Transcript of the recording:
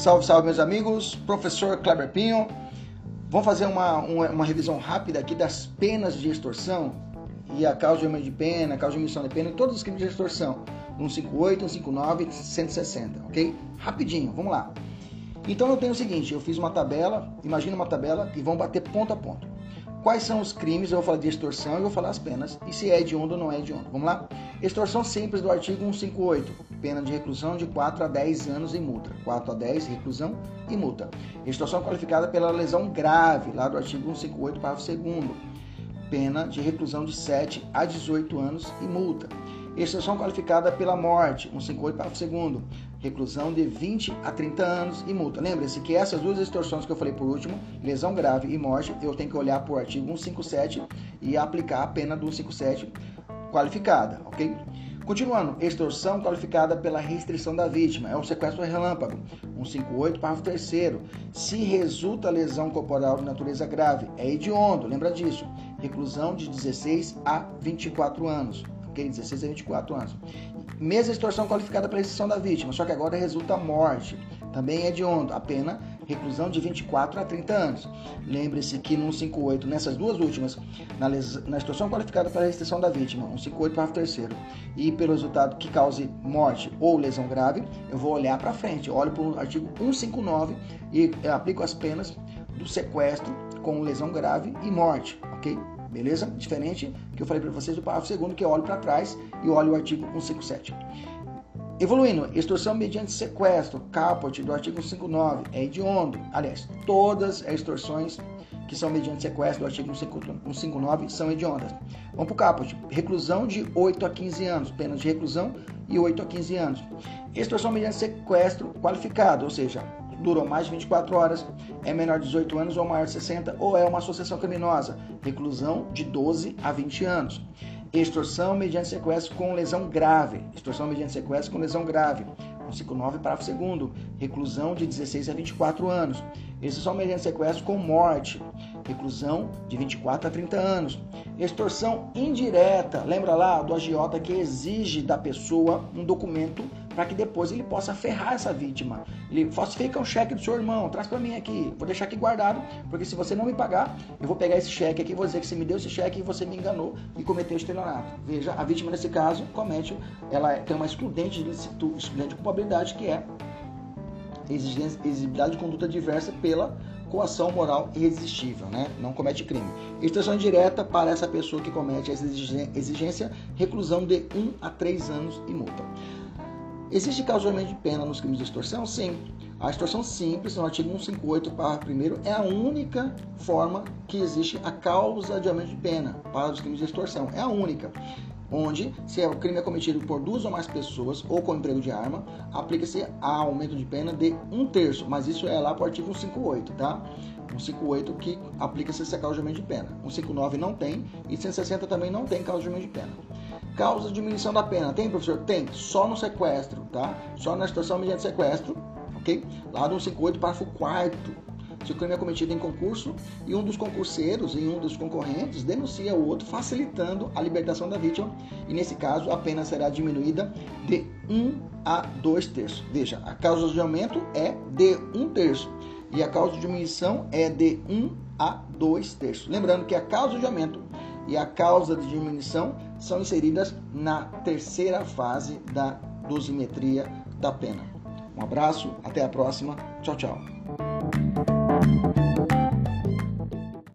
Salve, salve, meus amigos. Professor Kleber Pinho. Vamos fazer uma, uma, uma, revisão rápida aqui das penas de extorsão e a causa de aumento de pena, a causa de omissão de pena e todos os crimes de extorsão. 158, 159 e 160, ok? Rapidinho, vamos lá. Então eu tenho o seguinte, eu fiz uma tabela, imagina uma tabela e vamos bater ponto a ponto. Quais são os crimes? Eu vou falar de extorsão e vou falar as penas. E se é hediondo ou não é hediondo. Vamos lá? Extorsão simples do artigo 158. Pena de reclusão de 4 a 10 anos e multa. 4 a 10, reclusão e multa. Extorsão qualificada pela lesão grave, lá do artigo 158, parágrafo 2 Pena de reclusão de 7 a 18 anos e multa. Extorsão qualificada pela morte, 158, parágrafo 2 reclusão de 20 a 30 anos e multa. Lembre-se que essas duas extorsões que eu falei por último, lesão grave e morte, eu tenho que olhar para o artigo 157 e aplicar a pena do 157 qualificada, ok? Continuando, extorsão qualificada pela restrição da vítima, é o sequestro relâmpago. 158, parágrafo 3 Se resulta lesão corporal de natureza grave, é hediondo, lembra disso. Reclusão de 16 a 24 anos ok? 16 a 24 anos. Mesma extorsão qualificada para exceção da vítima, só que agora resulta morte. Também é de onda, a pena reclusão de 24 a 30 anos. Lembre-se que no 158, nessas duas últimas, na, les... na extorsão qualificada para restrição da vítima, 158 parágrafo terceiro, e pelo resultado que cause morte ou lesão grave, eu vou olhar para frente, olho para o artigo 159 e aplico as penas do sequestro com lesão grave e morte, ok? Beleza? Diferente que eu falei para vocês do parágrafo segundo que eu olho para trás e olho o artigo 157. Evoluindo, extorsão mediante sequestro, caput do artigo 159, é hediondo. Aliás, todas as extorsões que são mediante sequestro do artigo 159 são hediondas. Vamos para o caput. Reclusão de 8 a 15 anos, penas de reclusão e 8 a 15 anos. Extorsão mediante sequestro qualificado, ou seja, durou mais de 24 horas, é menor de 18 anos ou maior de 60, ou é uma associação criminosa, reclusão de 12 a 20 anos. Extorsão mediante sequestro com lesão grave. Extorsão mediante sequestro com lesão grave. 159, parágrafo 2 reclusão de 16 a 24 anos. Extorsão mediante sequestro com morte. Reclusão de 24 a 30 anos. Extorsão indireta. Lembra lá do agiota que exige da pessoa um documento para que depois ele possa ferrar essa vítima. Ele falsifica o cheque do seu irmão, traz para mim aqui, vou deixar aqui guardado, porque se você não me pagar, eu vou pegar esse cheque aqui, vou dizer que você me deu esse cheque e você me enganou e cometeu estelionato. Veja, a vítima nesse caso comete, ela tem uma excludente de, excludente de culpabilidade que é exigibilidade de conduta diversa pela coação moral irresistível, né? não comete crime. Extensão direta para essa pessoa que comete essa exigência, reclusão de 1 a 3 anos e multa. Existe causamento de pena nos crimes de extorsão? Sim. A extorsão simples, no artigo 158, parágrafo 1 é a única forma que existe a causa de aumento de pena para os crimes de extorsão. É a única. Onde, se o crime é cometido por duas ou mais pessoas ou com emprego de arma, aplica-se a aumento de pena de um terço. Mas isso é lá para o artigo 158, tá? 158 que aplica-se essa causa de aumento de pena. 159 não tem e 160 também não tem causa de aumento de pena. Causa de diminuição da pena. Tem, professor? Tem. Só no sequestro, tá? Só na situação mediante sequestro, ok? Lá do 158, parágrafo 4 se o crime é cometido em concurso e um dos concurseiros e um dos concorrentes denuncia o outro, facilitando a libertação da vítima, e nesse caso a pena será diminuída de 1 a 2 terços. Veja, a causa de aumento é de 1 terço e a causa de diminuição é de 1 a 2 terços. Lembrando que a causa de aumento e a causa de diminuição são inseridas na terceira fase da dosimetria da pena. Um abraço, até a próxima. Tchau, tchau.